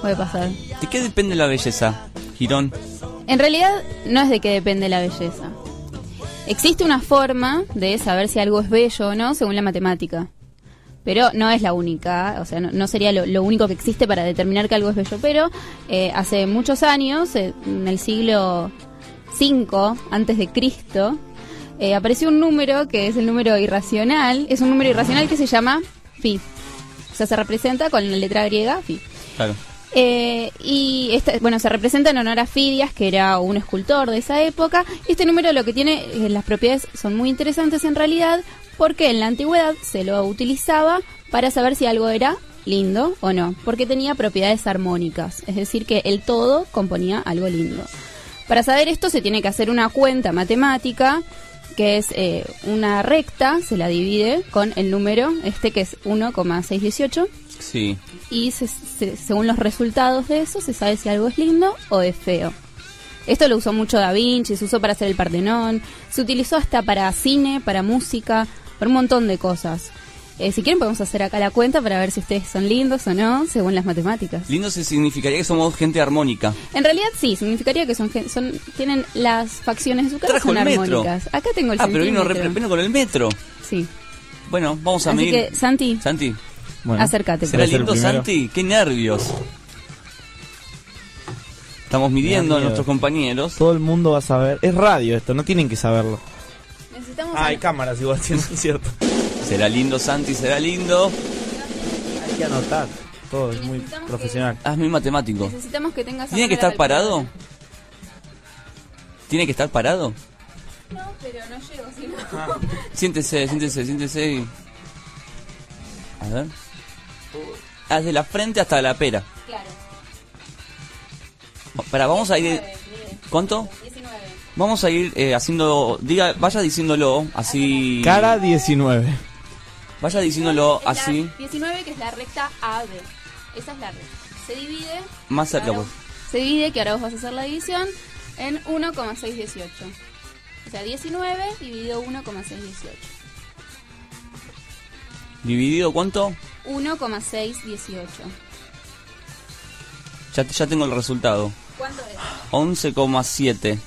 Puede pasar. ¿De qué depende la belleza, Girón? En realidad no es de qué depende la belleza. Existe una forma de saber si algo es bello o no según la matemática. Pero no es la única, o sea, no, no sería lo, lo único que existe para determinar que algo es bello. Pero eh, hace muchos años, eh, en el siglo V antes de Cristo, eh, apareció un número que es el número irracional. Es un número irracional que se llama phi. O sea, se representa con la letra griega phi. Claro. Eh, y este, bueno, se representa en honor a Fidias, que era un escultor de esa época. Este número lo que tiene, eh, las propiedades son muy interesantes en realidad, porque en la antigüedad se lo utilizaba para saber si algo era lindo o no, porque tenía propiedades armónicas, es decir, que el todo componía algo lindo. Para saber esto se tiene que hacer una cuenta matemática, que es eh, una recta, se la divide con el número, este que es 1,618 Sí. y se- se- según los resultados de eso se sabe si algo es lindo o es feo. Esto lo usó mucho Da Vinci, se usó para hacer el Partenón, se utilizó hasta para cine, para música, para un montón de cosas. Eh, si quieren podemos hacer acá la cuenta para ver si ustedes son lindos o no, según las matemáticas. Lindo se significaría que somos gente armónica. En realidad sí, significaría que son, son tienen las facciones de su cara Trajo son el metro. armónicas. Acá tengo el Ah, pero vino re con el metro. Sí. Bueno, vamos a Así medir. que, Santi, Santi, Bueno, acércate. ¿será ser el lindo? Santi? Qué nervios. Estamos midiendo a nuestros compañeros. Todo el mundo va a saber. Es radio esto, no tienen que saberlo. Necesitamos Ah, hay cámaras igual, es cierto. ¿Será lindo Santi? ¿Será lindo? Hay que anotar. Todo es muy profesional. Hazme matemático. necesitamos que tengas ¿Tiene que estar parado? ¿Tiene que estar parado? No, pero no llego, si no. Siéntese, siéntese, siéntese. A ver. Desde la frente hasta la pera. Claro. Para, vamos a ir. ¿Cuánto? 19. Vamos a ir eh, haciendo. Diga, vaya diciéndolo así. Cara 19. Vaya diciéndolo Es la así. 19 que es la recta AB. Esa es la recta. Se divide. Más cerca, ahora- pues. Se divide, que ahora vos vas a hacer la división, en 1,618. O sea, 19 dividido 1,618. ¿Dividido cuánto? 1,618. Ya, ya tengo el resultado. ¿Cuánto es? 11,7.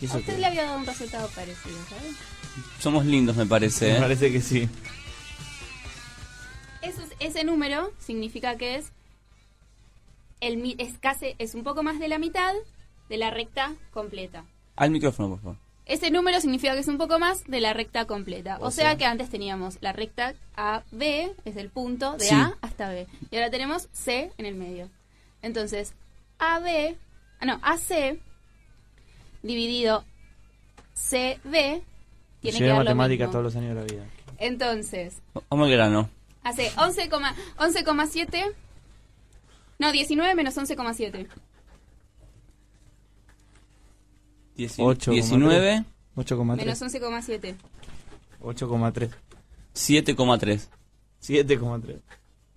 ¿Y A usted qué? le había dado un resultado parecido, ¿sabes? Somos lindos, me parece. Me ¿eh? parece que sí. Eso es- ese número significa que es, el, mi- es, casi, es un poco más de la mitad de la recta completa. Al micrófono, por favor. Ese número significa que es un poco más de la recta completa. O, sea, que antes teníamos la recta AB, es el punto de Sí. A hasta B. Y ahora tenemos C en el medio. Entonces, AB, ah, no, AC dividido CB tiene que Llevé dar lo matemáticas mismo. todos los años de la vida. Entonces, Vamos al grano. hace 11, 11,7. No, 19 menos 11,7. 19, 8,3. 8,3. Menos 11,7. 8,3. 7,3. 7,3.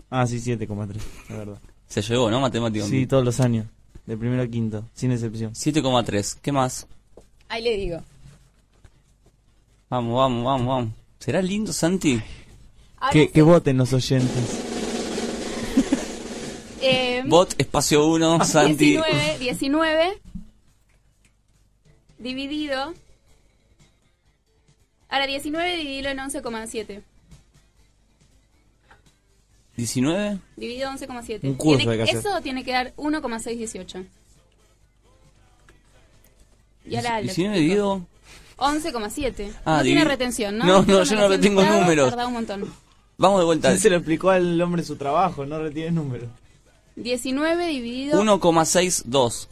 Ah, sí, 7,3. Es verdad. Se llegó, ¿no? Matemático. Sí, todos los años. De primero a quinto, sin excepción. 7,3. ¿Qué más? Ahí le digo. Vamos, vamos, vamos, vamos. ¿Será lindo, Santi? Que, sí, que voten los oyentes. eh, Bot, espacio 1, Santi. 19, 19 dividido. Ahora 19 dividido en 11,7. 19. Dividido 11,7. Un curso Tiene- hay que hacer. Eso tiene que dar 1,618. Y ahora lo 19 explico. dividido. 11,7. Ah, no tiene divi- retención, ¿no? No, no, yo no retengo entrado, números. tarda un montón. Vamos de vuelta. Se lo explicó al hombre su trabajo, no retiene número. 19 dividido. 1,62.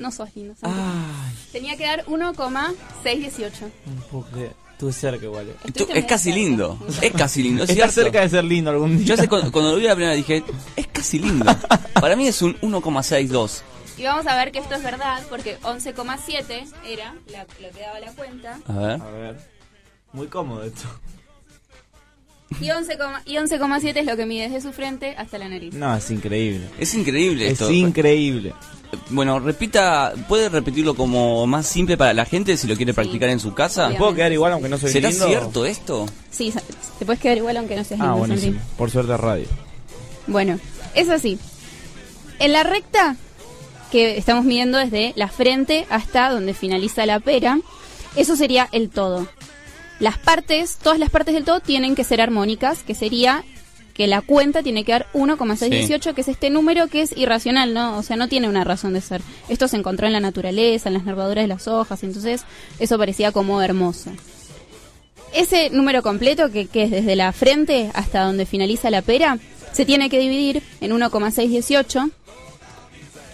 No sos lindo. Santi. Ay, Tenía que dar 1,618. no puedo creer. Estuve cerca igual. eh. Tú- es casi lindo. Es casi lindo. Es Está cierto. cerca de ser lindo algún día. Yo hace- cuando, cuando lo vi la primera vez dije, es casi lindo. Para mí es un 1,62. Y vamos a ver que esto es verdad, porque 11,7 era la- lo que daba la cuenta. A ver. A ver. Muy cómodo esto. Y 11,7 y 11,7 es lo que mide desde su frente hasta la nariz. No, es increíble. Es increíble Es esto. increíble. Bueno, repita, ¿puede repetirlo como más simple para la gente si lo quiere practicar en su casa? Obviamente. ¿Puedo quedar igual aunque no soy ¿Será lindo? cierto esto? Sí, te puedes quedar igual aunque no seas Ah, lindo, buenísimo. Santi. Por suerte radio. Bueno, es así. En la recta que estamos midiendo desde la frente hasta donde finaliza la pera, eso sería el todo. Las partes, todas las partes del todo tienen que ser armónicas, que sería que la cuenta tiene que dar 1,618, que es este número que es irracional, ¿no? O sea, no tiene una razón de ser. Esto se encontró en la naturaleza, en las nervaduras de las hojas, entonces eso parecía como hermoso. Ese número completo, que, que es desde la frente hasta donde finaliza la pera, se tiene que dividir en 1,618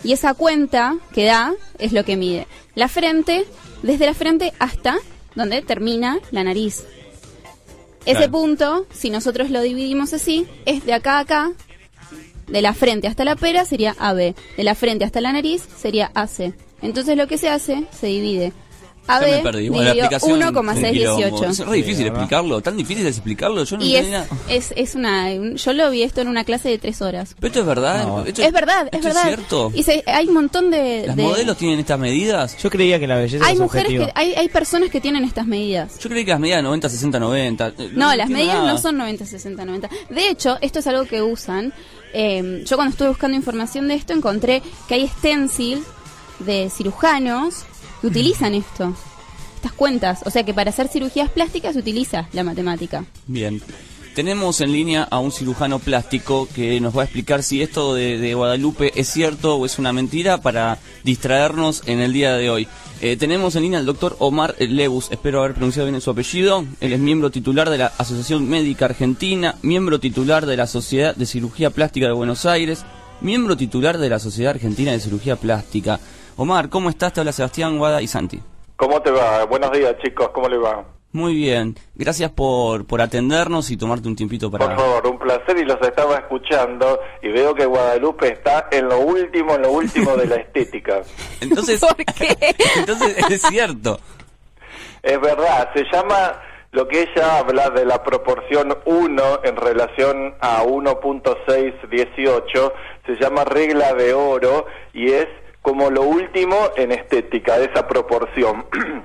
y esa cuenta que da es lo que mide. La frente, desde la frente hasta donde termina la nariz. Ese Claro. punto, si nosotros lo dividimos así, es de acá a acá, de la frente hasta la pera sería AB, de la frente hasta la nariz sería AC. Entonces lo que se hace, se divide. Ya me perdí. Bueno, la quilombo. 1,618. Es re difícil Sí, explicarlo. Tan difícil es explicarlo. Yo no Y es, entendía. es, es una... un- Yo lo vi esto en una clase de tres horas. Pero esto es verdad. No. Esto- Es verdad, es esto verdad. cierto. Y se- hay un montón de... ¿Las de- modelos tienen estas medidas? Yo creía que la belleza Hay es mujeres subjetiva. que... Hay, hay personas que tienen estas medidas. Yo creí que las medidas 90, 60, 90. eh, No, las medidas nada. no son 90, 60, 90. De hecho, esto es algo que usan. eh, yo cuando estuve buscando información de esto encontré que hay stencil de cirujanos utilizan esto. Estas cuentas. O sea que para hacer cirugías plásticas se utiliza la matemática. Bien. Tenemos en línea a un cirujano plástico que nos va a explicar si esto de, de Guadalupe es cierto o es una mentira para distraernos en el día de hoy. Eh, tenemos en línea al doctor Omar Lebus, espero haber pronunciado bien su apellido. Él es miembro titular de la Asociación Médica Argentina, miembro titular de la Sociedad de Cirugía Plástica de Buenos Aires, miembro titular de la Sociedad Argentina de Cirugía Plástica. Omar, ¿cómo estás? Te habla Sebastián Guada y Santi. ¿Cómo te va? Buenos días, chicos. ¿Cómo le va? Muy bien, gracias por, por atendernos y tomarte un tiempito para... Por favor, un placer y los estaba escuchando y veo que Guadalupe está en lo último, en lo último de la estética. Entonces, ¿Por qué? entonces es cierto. Es verdad, se llama lo que ella habla de la proporción 1 en relación a 1.618, se llama regla de oro y es como lo último en estética, de esa proporción.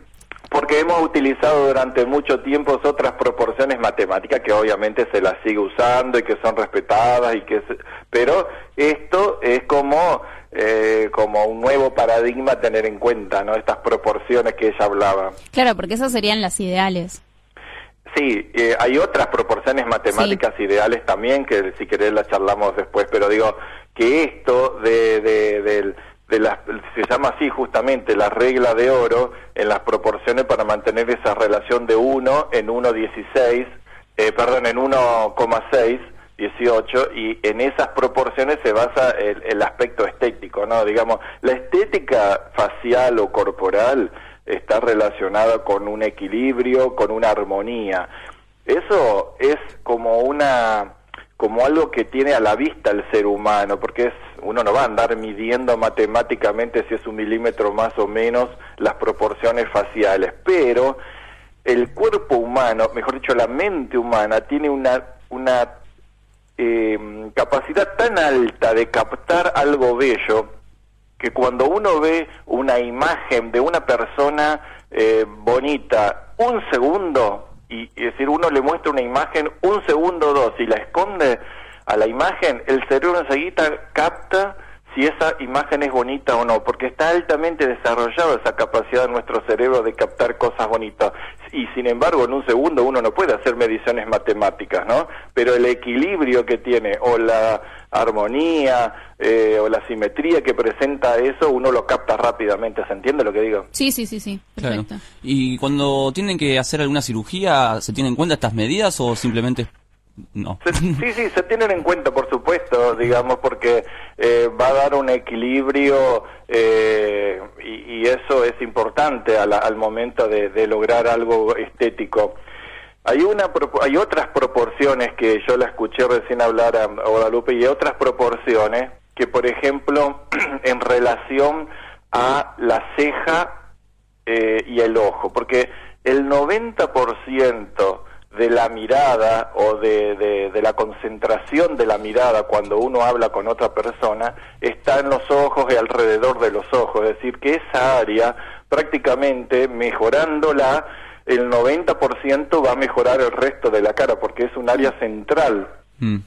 Porque hemos utilizado durante mucho tiempo otras proporciones matemáticas que obviamente se las sigue usando y que son respetadas y que se- pero esto es como eh, como un nuevo paradigma a tener en cuenta, ¿no? Estas proporciones que ella hablaba. Claro, porque esas serían las ideales. Sí, eh, hay otras proporciones matemáticas ideales también que si querés las charlamos después, pero digo que esto de, de, del- de las, se llama así justamente la regla de oro en las proporciones para mantener esa relación de 1 en 1,16, eh, perdón, en 1,6. 18 y en esas proporciones se basa el, el aspecto estético, ¿no? Digamos, la estética facial o corporal está relacionada con un equilibrio, con una armonía. Eso es como una como algo que tiene a la vista el ser humano, porque es uno no va a andar midiendo matemáticamente si es un milímetro más o menos las proporciones faciales, pero el cuerpo humano, mejor dicho, la mente humana tiene una una eh, capacidad tan alta de captar algo bello que cuando uno ve una imagen de una persona eh, bonita un segundo y es decir uno le muestra una imagen un segundo o dos y la esconde a la imagen el cerebro enseguida capta si esa imagen es bonita o no, porque está altamente desarrollada esa capacidad de nuestro cerebro de captar cosas bonitas. Y sin embargo, en un segundo uno no puede hacer mediciones matemáticas, ¿no? Pero el equilibrio que tiene, o la armonía, eh, o la simetría que presenta eso, uno lo capta rápidamente. ¿Se entiende lo que digo? Sí, sí, sí, sí. Claro. Perfecto. Y cuando tienen que hacer alguna cirugía, ¿se tienen en cuenta estas medidas o simplemente no. Se- sí, sí, se tienen en cuenta, por supuesto, digamos, porque eh, va a dar un equilibrio eh, y, eso es importante a la- al momento de, lograr algo estético. Hay una, hay otras proporciones que yo la escuché recién hablar a, a Guadalupe y otras proporciones que, por ejemplo, en relación a la ceja eh, y el ojo, porque el 90% de la mirada o de, de- de la concentración de la mirada cuando uno habla con otra persona está en los ojos y alrededor de los ojos, es decir, que esa área prácticamente mejorándola, el 90% va a mejorar el resto de la cara porque es un área central Mm.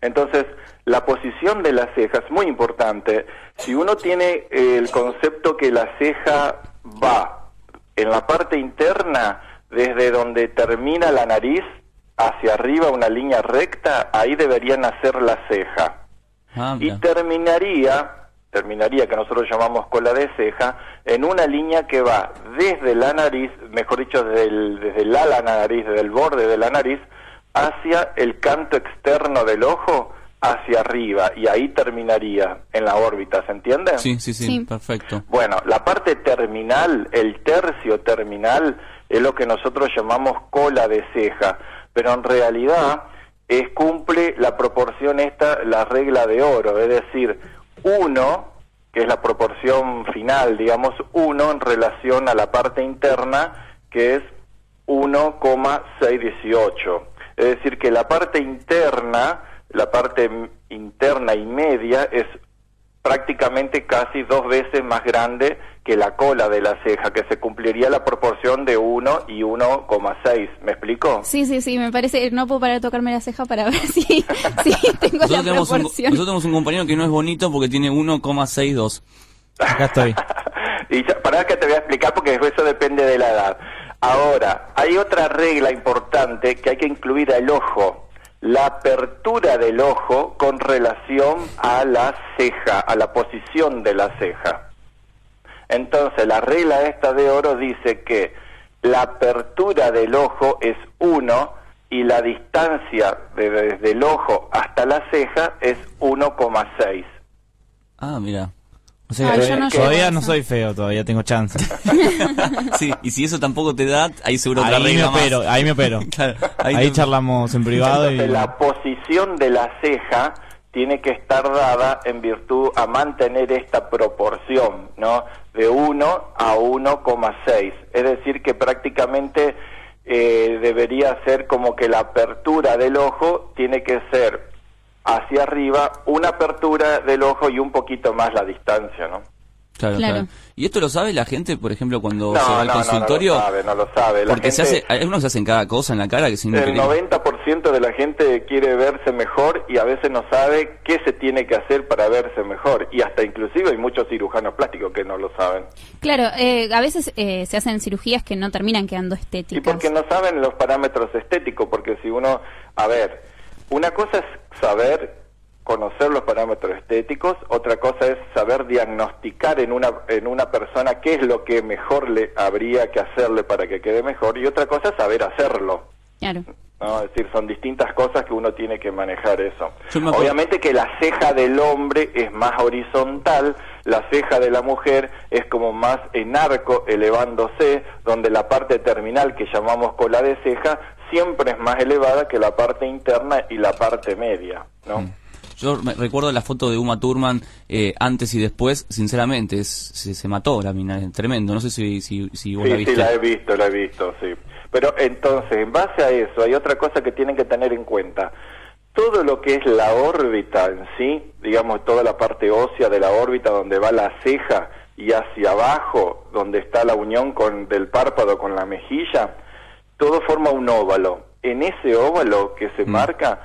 entonces, la posición de la ceja es muy importante. Si uno tiene eh, el concepto que la ceja va en la parte interna, desde donde termina la nariz hacia arriba, una línea recta, ahí debería nacer la ceja. Ah, Y terminaría, terminaría, que nosotros llamamos cola de ceja, en una línea que va desde la nariz, mejor dicho, desde el, desde el ala nariz, desde el borde de la nariz, hacia el canto externo del ojo, hacia arriba, y ahí terminaría en la órbita, ¿se entiende? Sí, sí, sí, Sí. perfecto. Bueno, la parte terminal, el tercio terminal, es lo que nosotros llamamos cola de ceja, pero en realidad es, cumple la proporción esta, la regla de oro, es decir, uno, que es la proporción final, digamos, uno en relación a la parte interna, que es 1,618. Es decir, que la parte interna, la parte interna y media es prácticamente casi dos veces más grande que la cola de la ceja, que se cumpliría la proporción de 1 y 1,6. ¿Me explico? Sí, sí, sí, me parece, no puedo parar de tocarme la ceja para ver si, si tengo Nosotros la tenemos, un, proporción. nosotros tenemos un compañero que no es bonito porque tiene 1,62. Acá estoy. y ya, para que te voy a explicar porque eso depende de la edad. Ahora, hay otra regla importante que hay que incluir al ojo. La apertura del ojo con relación a la ceja, a la posición de la ceja. Entonces, la regla esta de oro dice que la apertura del ojo es 1 y la distancia de- desde el ojo hasta la ceja es 1,6. Ah, mira. O sea, Ah, yo no todavía no soy feo, todavía tengo chance. Sí, y si eso tampoco te da, ahí seguro otra ahí me regla más. opero, ahí me opero. Claro, ahí te- charlamos en privado y... Entonces, la posición de la ceja tiene que estar dada en virtud a mantener esta proporción, ¿no? De 1 a 1,6. Es decir, que prácticamente eh, debería ser como que la apertura del ojo tiene que ser hacia arriba, una apertura del ojo y un poquito más la distancia, ¿no? Claro, Claro. claro. ¿Y esto lo sabe la gente, por ejemplo, cuando No, se va al no, no, no consultorio? lo sabe, no lo sabe. La Porque se gente- hace, algunos se hacen cada cosa en la cara que es El increíble. 90% de la gente quiere verse mejor y a veces no sabe qué se tiene que hacer para verse mejor. Y hasta inclusive hay muchos cirujanos plásticos que no lo saben. Claro, eh, a veces eh, se hacen cirugías que no terminan quedando estéticas. Y porque no saben los parámetros estéticos, porque si uno, a ver, una cosa es saber conocer los parámetros estéticos, otra cosa es saber diagnosticar en una en una persona qué es lo que mejor le habría que hacerle para que quede mejor y otra cosa es saber hacerlo. Claro. ¿no? Es decir, son distintas cosas que uno tiene que manejar eso. Obviamente que la ceja del hombre es más horizontal, la ceja de la mujer es como más en arco, elevándose, donde la parte terminal que llamamos cola de ceja siempre es más elevada que la parte interna y la parte media, ¿no? Mm. Yo me recuerdo la foto de Uma Thurman eh, antes y después, sinceramente, es, se, se mató la mina, es tremendo. No sé si, si, si vos la Sí, viste. sí, la he visto, la he visto, sí. Pero entonces, en base a eso, hay otra cosa que tienen que tener en cuenta. Todo lo que es la órbita en sí, digamos, toda la parte ósea de la órbita donde va la ceja y hacia abajo, donde está la unión con, del párpado con la mejilla, todo forma un óvalo. En ese óvalo que se Mm. marca,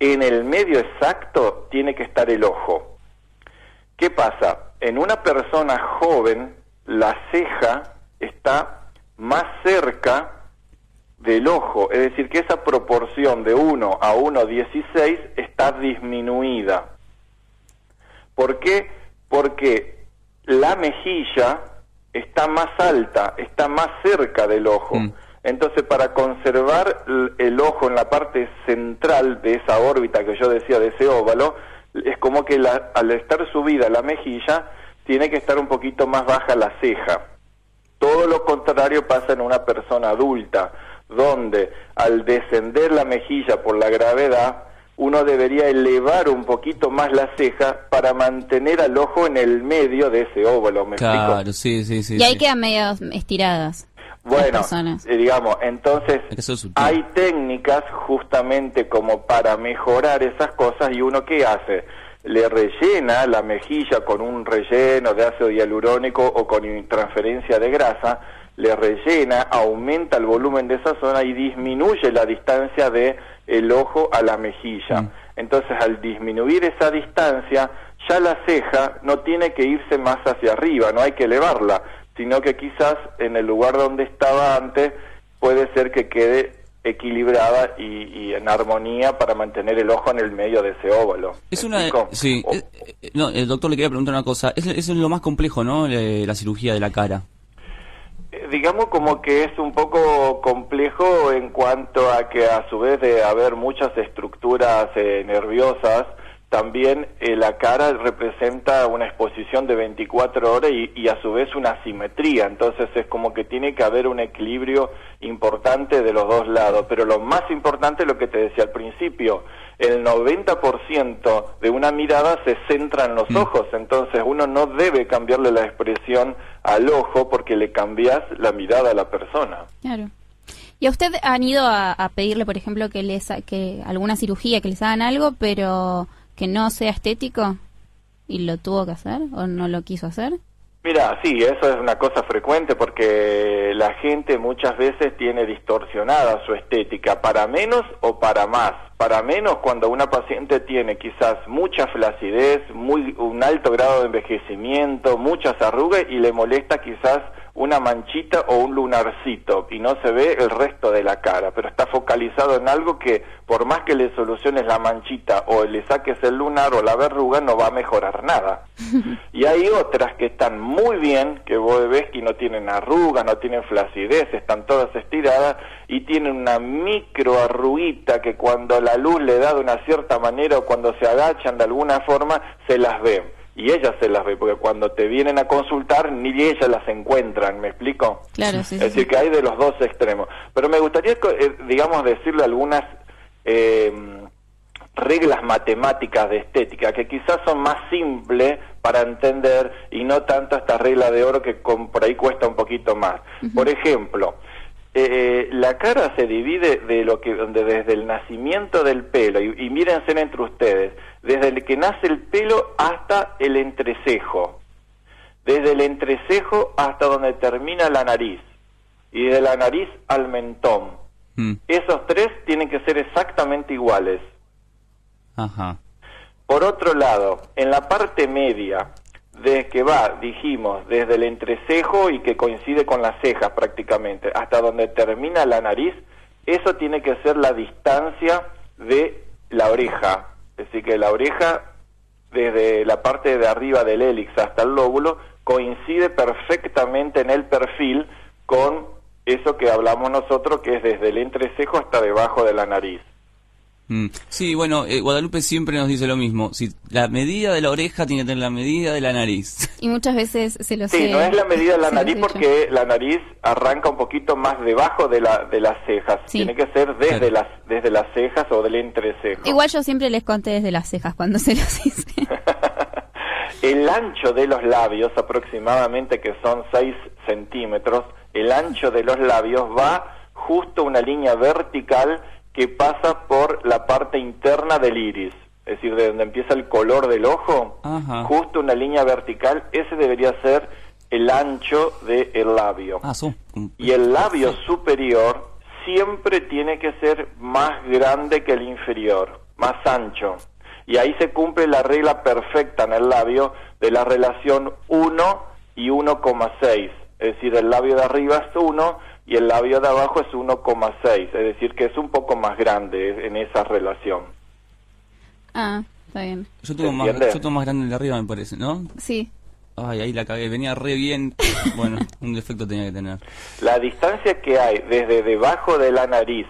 en el medio exacto tiene que estar el ojo. ¿Qué pasa? En una persona joven, la ceja está más cerca del ojo, es decir, que esa proporción de 1 a 1,16 está disminuida. ¿Por qué? Porque la mejilla está más alta, está más cerca del ojo. Mm. Entonces, para conservar el ojo en la parte central de esa órbita que yo decía, de ese óvalo, es como que la- al estar subida la mejilla, tiene que estar un poquito más baja la ceja. Todo lo contrario pasa en una persona adulta, donde al descender la mejilla por la gravedad, uno debería elevar un poquito más la ceja para mantener al ojo en el medio de ese óvalo, ¿me explico? Claro, sí, sí, sí. y ahí sí. quedan medio estiradas. Bueno, personas. eh, digamos, entonces hay técnicas justamente como para mejorar esas cosas y uno qué hace? Le rellena la mejilla con un relleno de ácido hialurónico o con transferencia de grasa, le rellena, aumenta el volumen de esa zona y disminuye la distancia de el ojo a la mejilla. Mm. Entonces, al disminuir esa distancia, ya la ceja no tiene que irse más hacia arriba, no hay que elevarla, sino que quizás en el lugar donde estaba antes puede ser que quede equilibrada y, y en armonía para mantener el ojo en el medio de ese óvalo. Es ¿Me una. Sí. Eh, eh, no, el doctor le quería preguntar una cosa. Es, es lo más complejo, ¿no? Le- la cirugía de la cara. Eh, digamos como que es un poco complejo en cuanto a que a su vez de haber muchas estructuras eh, nerviosas, también eh, la cara representa una exposición de 24 horas y, y a su vez una simetría, entonces es como que tiene que haber un equilibrio importante de los dos lados, pero lo más importante es lo que te decía al principio, el 90% de una mirada se centra en los Mm. ojos, entonces uno no debe cambiarle la expresión al ojo porque le cambias la mirada a la persona. Claro. ¿Y a usted han ido a, a pedirle, por ejemplo, que les que alguna cirugía, que les hagan algo, pero que no sea estético? ¿Y lo tuvo que hacer o no lo quiso hacer? Mira, sí, eso es una cosa frecuente porque la gente muchas veces tiene distorsionada su estética, para menos o para más. Para menos cuando una paciente tiene quizás mucha flacidez, muy, un alto grado de envejecimiento, muchas arrugas y le molesta quizás una manchita o un lunarcito y no se ve el resto de la cara, pero está focalizado en algo que por más que le soluciones la manchita o le saques el lunar o la verruga no va a mejorar nada. y hay otras que están muy bien, que vos ves que no tienen arrugas, no tienen flacidez, están todas estiradas y tienen una micro arruguita que cuando la luz le da de una cierta manera o cuando se agachan de alguna forma se las ven y ellas se las ve, porque cuando te vienen a consultar ni ellas las encuentran, ¿me explico? Claro, sí, es sí, decir, que hay de los dos extremos. Pero me gustaría, eh, digamos, decirle algunas eh, reglas matemáticas de estética que quizás son más simples para entender y no tanto esta regla de oro que con- por ahí cuesta un poquito más. Por ejemplo, eh, la cara se divide de lo que donde desde el nacimiento del pelo y, y mírense entre ustedes desde el que nace el pelo hasta el entrecejo. Desde el entrecejo hasta donde termina la nariz y de la nariz al mentón. Mm, esos tres tienen que ser exactamente iguales. Ajá. por otro lado, en la parte media, de que va, dijimos, desde el entrecejo y que coincide con las cejas prácticamente, hasta donde termina la nariz, eso tiene que ser la distancia de la oreja. Es decir, que la oreja, desde la parte de arriba del hélix hasta el lóbulo, coincide perfectamente en el perfil con eso que hablamos nosotros, que es desde el entrecejo hasta debajo de la nariz. Mm. Sí, bueno, eh, Guadalupe siempre nos dice lo mismo. Si la medida de la oreja tiene que tener la medida de la nariz. Y muchas veces se lo Sí, sé- no es la medida de la nariz porque la nariz arranca un poquito más debajo de, la, de las cejas. Sí. Tiene que ser desde, Claro. las, desde las cejas o del entrecejo. Igual yo siempre les conté desde las cejas cuando se los hice. El ancho de los labios, aproximadamente que son 6 centímetros, el ancho de los labios va justo una línea vertical que pasa por la parte interna del iris. Es decir, de donde empieza el color del ojo, Ajá. justo una línea vertical, ese debería ser el ancho del labio. Ah. Y el labio superior siempre tiene que ser más grande que el inferior, más ancho. Y ahí se cumple la regla perfecta en el labio de la relación 1 y 1,6. Es decir, el labio de arriba es 1 y el labio de abajo es 1,6. Es decir, que es un poco más grande en esa relación. Ah, está bien. Yo tengo, más, yo tengo más grande el de arriba, me parece, ¿no? Sí. Ay, ahí la cagué, venía re bien. Bueno, un defecto tenía que tener. La distancia que hay desde debajo de la nariz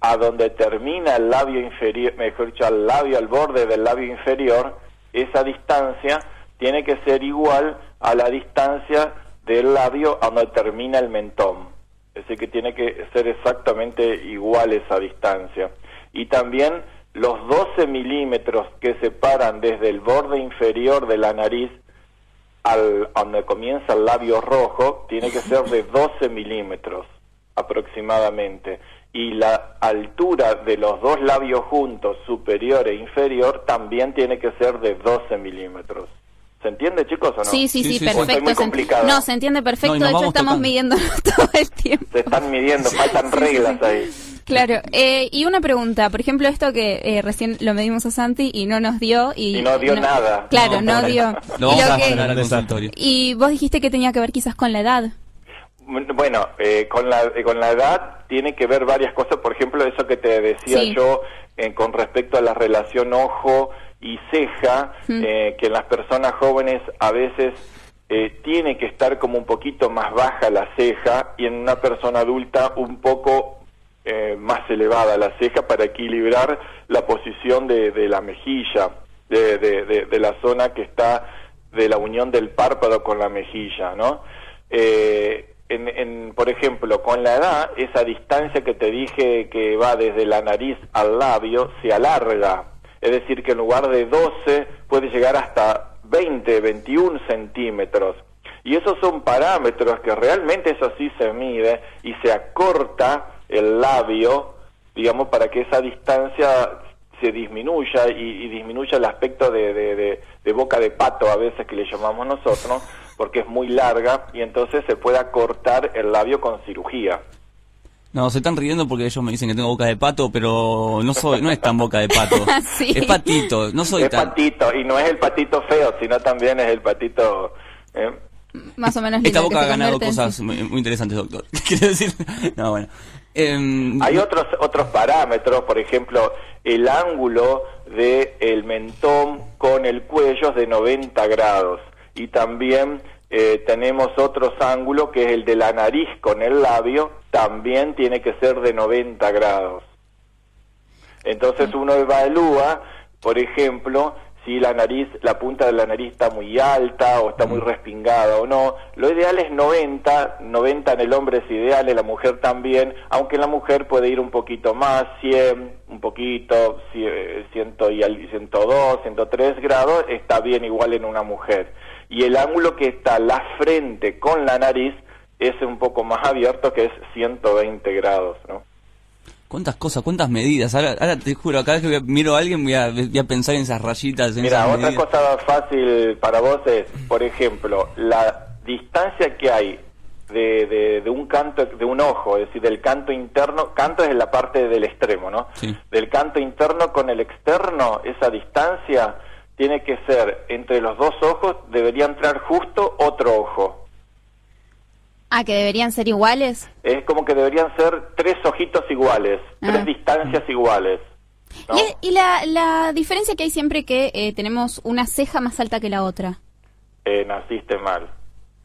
a donde termina el labio inferior, mejor dicho, al labio, al borde del labio inferior, esa distancia tiene que ser igual a la distancia del labio a donde termina el mentón. Es decir, que tiene que ser exactamente igual esa distancia. Y también los 12 milímetros que separan desde el borde inferior de la nariz al donde comienza el labio rojo, tiene que ser de 12 milímetros aproximadamente. Y la altura de los dos labios juntos, superior e inferior, también tiene que ser de 12 milímetros. ¿Se entiende, chicos, o no? Sí, sí, Sí, sí, perfecto. Muy no, se entiende perfecto. No, y de hecho, estamos tocando. midiendo todo el tiempo. Se están midiendo, faltan reglas ahí. Claro, eh, y una pregunta, por ejemplo, esto que eh, recién lo medimos a Santi y no nos dio. Y, Y no dio nada. Claro, no, pobre. dio. Lo y, lo que- y vos dijiste que tenía que ver quizás con la edad. Bueno, eh, con, la, eh, con la edad tiene que ver varias cosas. Por ejemplo, eso que te decía Sí. yo eh, con respecto a la relación ojo y ceja, eh, que en las personas jóvenes a veces eh, tiene que estar como un poquito más baja la ceja y en una persona adulta un poco eh, más elevada la ceja para equilibrar la posición de, de la mejilla, de, de- de- de la zona que está de la unión del párpado con la mejilla, ¿no? En, en, por ejemplo, con la edad, esa distancia que te dije que va desde la nariz al labio se alarga. Es decir, que en lugar de 12 puede llegar hasta 20, 21 centímetros. Y esos son parámetros que realmente eso sí se mide y se acorta el labio, digamos, para que esa distancia se disminuya y, disminuya el aspecto de- de boca de pato a veces que le llamamos nosotros, porque es muy larga y entonces se puede acortar el labio con cirugía. No, se están riendo porque ellos me dicen que tengo boca de pato, pero no soy, no es tan boca de pato. Sí. Es patito, no soy es tan. patito, y no es el patito feo, sino también es el patito... ¿eh? Más o menos Esta boca ha ganado en- cosas muy, muy interesantes, doctor. Quiero decir, no, bueno. Em, Hay otros otros parámetros, por ejemplo, el ángulo de el mentón con el cuello es de 90 grados y también eh, tenemos otros ángulos que es el de la nariz con el labio, también tiene que ser de 90 grados. Entonces uno evalúa, por ejemplo, si la nariz, la punta de la nariz está muy alta o está muy respingada o no. Lo ideal es 90, 90 en el hombre es ideal, en la mujer también, aunque en la mujer puede ir un poquito más, 100, un poquito, 100 y al- 102, 103 grados, está bien igual en una mujer. Y el ángulo que está la frente con la nariz es un poco más abierto, que es 120 grados, ¿no? ¿Cuántas cosas, cuántas medidas? Ahora, ahora te juro, cada vez que miro a alguien voy a, voy a pensar en esas rayitas, en Mira, esas otra medidas. cosa fácil para vos es, por ejemplo, la distancia que hay de, de, de un canto, de un ojo, es decir, del canto interno, canto es en la parte del extremo, ¿no? Sí. Del canto interno con el externo, esa distancia tiene que ser entre los dos ojos, debería entrar justo otro ojo. Ah, que deberían ser iguales. Es como que deberían ser tres ojitos iguales, Ah. tres distancias iguales. ¿no? Y, es- y la, la diferencia que hay siempre que eh, tenemos una ceja más alta que la otra. Eh, naciste mal.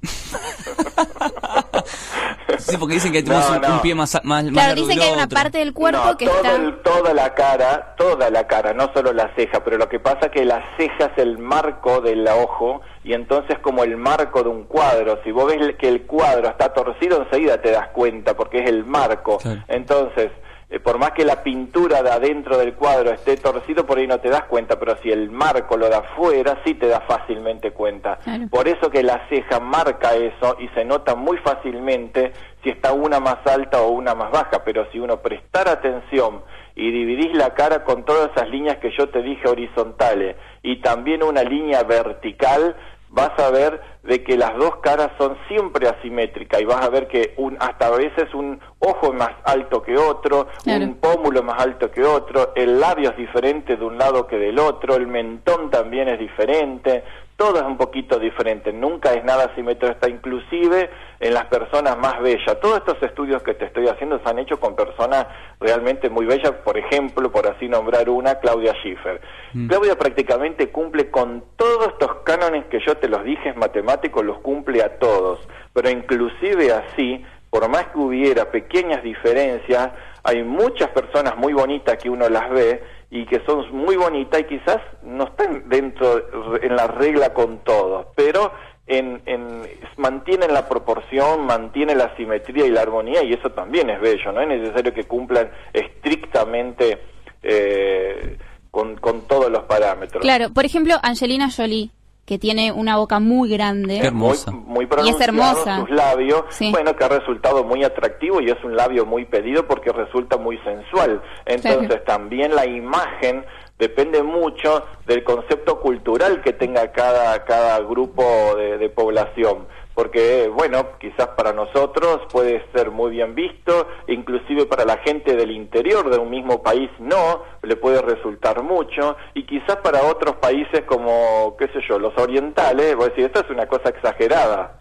Sí, porque dicen que tenemos No, un, no. un pie más, más, más Claro, largo dicen que hay una otro. parte del cuerpo No, que todo está... el- toda la cara, toda la cara, no solo la ceja, pero lo que pasa es que la ceja es el marco del ojo y entonces como el marco de un cuadro, si vos ves que el cuadro está torcido enseguida te das cuenta porque es el marco. Claro. Entonces, eh, por más que la pintura de adentro del cuadro esté torcido, por ahí no te das cuenta, pero si el marco lo da afuera, sí te das fácilmente cuenta. Claro. Por eso que la ceja marca eso y se nota muy fácilmente si está una más alta o una más baja, pero si uno prestar atención y dividís la cara con todas esas líneas que yo te dije horizontales y también una línea vertical, vas a ver de que las dos caras son siempre asimétricas y vas a ver que un, hasta a veces un ojo es más alto que otro, Claro. un pómulo más alto que otro, el labio es diferente de un lado que del otro, el mentón también es diferente, todo es un poquito diferente, nunca es nada simétrico, está inclusive en las personas más bellas. Todos estos estudios que te estoy haciendo se han hecho con personas realmente muy bellas, por ejemplo, por así nombrar una, Claudia Schiffer. Mm. Claudia prácticamente cumple con todos estos cánones que yo te los dije, es matemático, los cumple a todos, pero inclusive así, por más que hubiera pequeñas diferencias, hay muchas personas muy bonitas que uno las ve y que son muy bonitas y quizás no están dentro en la regla con todos, pero en, mantienen la proporción, mantienen la simetría y la armonía y eso también es bello, no es necesario que cumplan estrictamente eh, con, con todos los parámetros. Claro, por ejemplo, Angelina Jolie que tiene una boca muy grande. hermosa. Muy, y es hermosa. sus labios, bueno, que ha resultado muy atractivo y es un labio muy pedido porque resulta muy sensual. Entonces también la imagen depende mucho del concepto cultural que tenga cada, cada grupo de población porque bueno, quizás para nosotros puede ser muy bien visto, inclusive para la gente del interior de un mismo país no, le puede resultar mucho, y quizás para otros países como, qué sé yo, los orientales, voy a decir, esto es una cosa exagerada.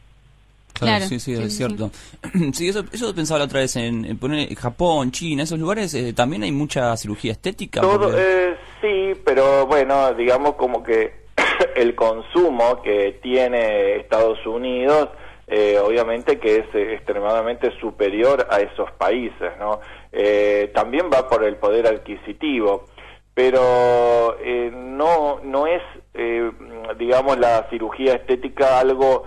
Claro, sí, sí, es cierto. Sí, eso, eso pensaba la otra vez en, poner Japón, China, esos lugares, eh, también hay mucha cirugía estética. Todo, eh, sí, pero bueno, digamos como que el consumo que tiene Estados Unidos, eh, obviamente que es eh, extremadamente superior a esos países, ¿no? Eh, también va por el poder adquisitivo, pero no, no es, digamos, la cirugía estética algo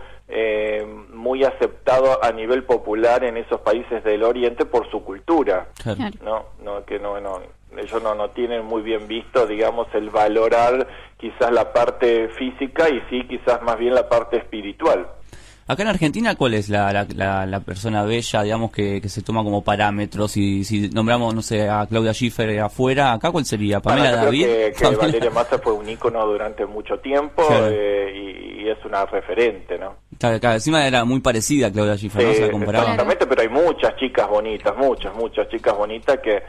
muy aceptado a nivel popular en esos países del Oriente por su cultura, ¿no? no que no, no ellos no, no tienen muy bien visto, digamos, el valorar quizás la parte física y sí, quizás más bien la parte espiritual. Acá en Argentina, ¿cuál es la, la, la, persona bella, digamos, que, que, se toma como parámetros? Y si nombramos, no sé, a Claudia Schiffer afuera, ¿acá cuál sería? ¿Pamela David? que, que Valeria Massa fue un ícono durante mucho tiempo eh, y, es una referente, ¿no? Claro, claro, encima era muy parecida a Claudia Schiffer, ¿no? Se la comparaba. Exactamente, pero hay muchas chicas bonitas, muchas, muchas chicas bonitas que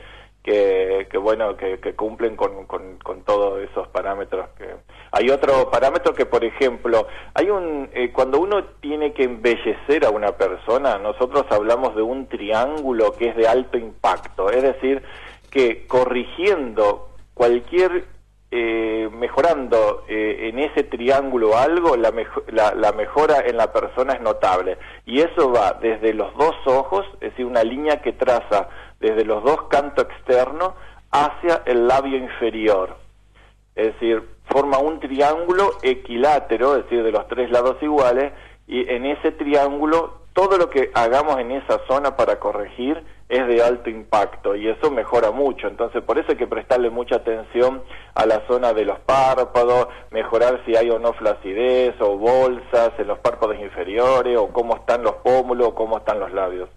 que, bueno que, cumplen con, con, todos esos parámetros que hay otro parámetro que por ejemplo hay un eh, cuando uno tiene que embellecer a una persona nosotros hablamos de un triángulo que es de alto impacto es decir que corrigiendo cualquier eh, mejorando eh, en ese triángulo algo, la, la, la, mejora en la persona es notable. Y eso va desde los dos ojos, es decir, una línea que traza desde los dos cantos externos hacia el labio inferior. Es decir, forma un triángulo equilátero, es decir, de los tres lados iguales, y en ese triángulo todo lo que hagamos en esa zona para corregir es de alto impacto y eso mejora mucho. Entonces, por eso hay que prestarle mucha atención a la zona de los párpados, mejorar si hay o no flacidez o bolsas en los párpados inferiores o cómo están los pómulos o cómo están los labios.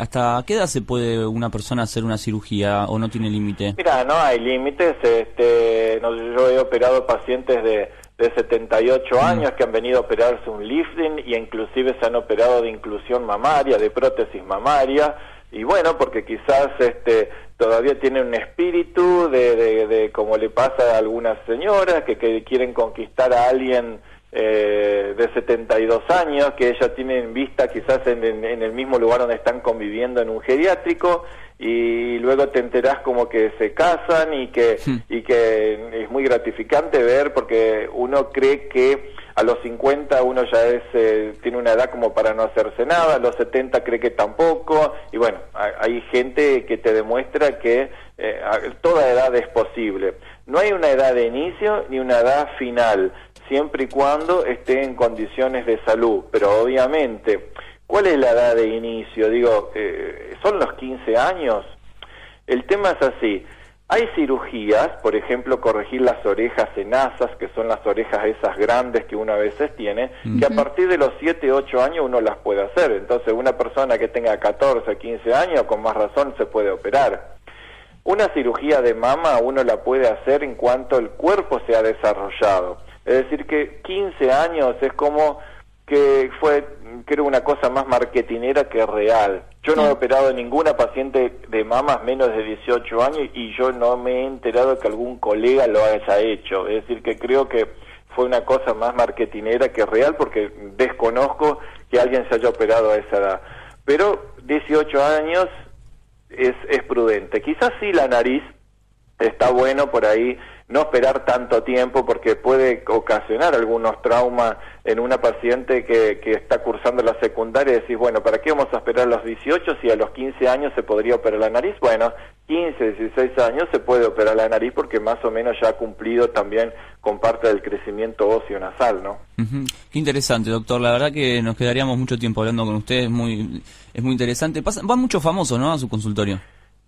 ¿Hasta qué edad se puede una persona hacer una cirugía o no tiene límite? Mira, no hay límites. Este, yo he operado pacientes de, de 78 mm. años que han venido a operarse un lifting y inclusive se han operado de inclusión mamaria, de prótesis mamaria. Y bueno, porque quizás este, todavía tiene un espíritu de, de, de como le pasa a algunas señoras que, que quieren conquistar a alguien eh, de 72 años, que ella tiene en vista quizás en, el mismo lugar donde están conviviendo en un geriátrico, y luego te enterás como que se casan y que, hmm. y que es muy gratificante ver porque uno cree que a los 50 uno ya es, eh, tiene una edad como para no hacerse nada, a los 70 cree que tampoco, y bueno, hay gente que te demuestra que eh, toda edad es posible. No hay una edad de inicio ni una edad final siempre y cuando esté en condiciones de salud. Pero obviamente, ¿cuál es la edad de inicio? Digo, eh, ¿son los 15 años? El tema es así. Hay cirugías, por ejemplo, corregir las orejas enasas, que son las orejas esas grandes que uno a veces tiene, que a partir de los 7, 8 años uno las puede hacer. Entonces, una persona que tenga 14, 15 años, con más razón se puede operar. Una cirugía de mama uno la puede hacer en cuanto el cuerpo se ha desarrollado. Es decir, que 15 años es como que fue, creo, una cosa más marketinera que real. Yo no he operado ninguna paciente de mamas menos de 18 años y yo no me he enterado que algún colega lo haya hecho. Es decir, que creo que fue una cosa más marketinera que real porque desconozco que alguien se haya operado a esa edad. Pero 18 años es, es prudente. Quizás sí la nariz está bueno por ahí no esperar tanto tiempo porque puede ocasionar algunos traumas en una paciente que, que está cursando la secundaria y decís, bueno, ¿para qué vamos a esperar a los 18 si a los 15 años se podría operar la nariz? Bueno, 15, 16 años se puede operar la nariz porque más o menos ya ha cumplido también con parte del crecimiento óseo nasal, ¿no? Qué interesante, doctor. La verdad que nos quedaríamos mucho tiempo hablando con usted. Es muy, es muy interesante. Pasan, van muchos famosos, ¿no? A su consultorio.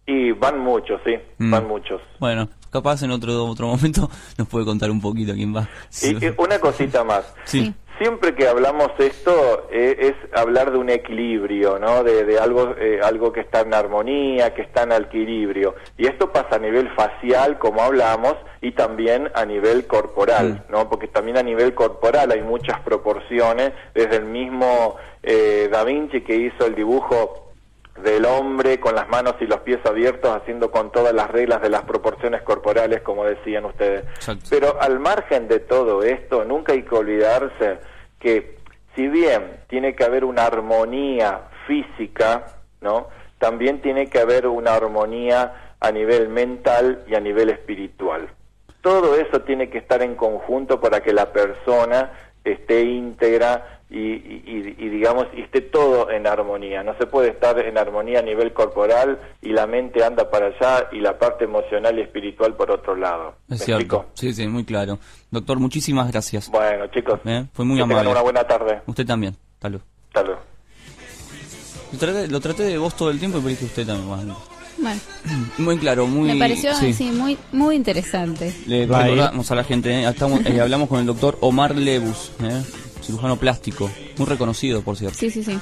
Y van muchos, sí, Mm. van muchos. Bueno, capaz en otro otro momento nos puede contar un poquito quién va. Y, y una cosita más. Sí. Siempre que hablamos esto eh, es hablar de un equilibrio, ¿no? De, de algo, eh, algo que está en armonía, que está en equilibrio. Y esto pasa a nivel facial, como hablamos, y también a nivel corporal, ¿no? Porque también a nivel corporal hay muchas proporciones, desde el mismo eh, Da Vinci que hizo el dibujo del hombre con las manos y los pies abiertos, haciendo con todas las reglas de las proporciones corporales, como decían ustedes. Exacto. Pero al margen de todo esto, nunca hay que olvidarse que si bien tiene que haber una armonía física, ¿no? También tiene que haber una armonía a nivel mental y a nivel espiritual. Todo eso tiene que estar en conjunto para que la persona esté íntegra y, y- y- digamos y esté todo en armonía. No se puede estar en armonía a nivel corporal y la mente anda para allá y la parte emocional y espiritual por otro lado. ¿Me Es cierto. explico? Sí, sí, muy claro. Doctor, muchísimas gracias. Bueno, chicos, Eh, Fue muy que tengan amable. una buena tarde. Usted también. Hasta luego. Hasta luego. Lo traté, lo traté de vos todo el tiempo y por eso usted también. bueno. Bueno, Muy claro, muy... me pareció sí. sí, muy muy interesante. Le recordamos a la gente, eh, estamos, eh, hablamos con el doctor Omar Lebus, eh, cirujano plástico, muy reconocido, por cierto. Sí, sí, sí.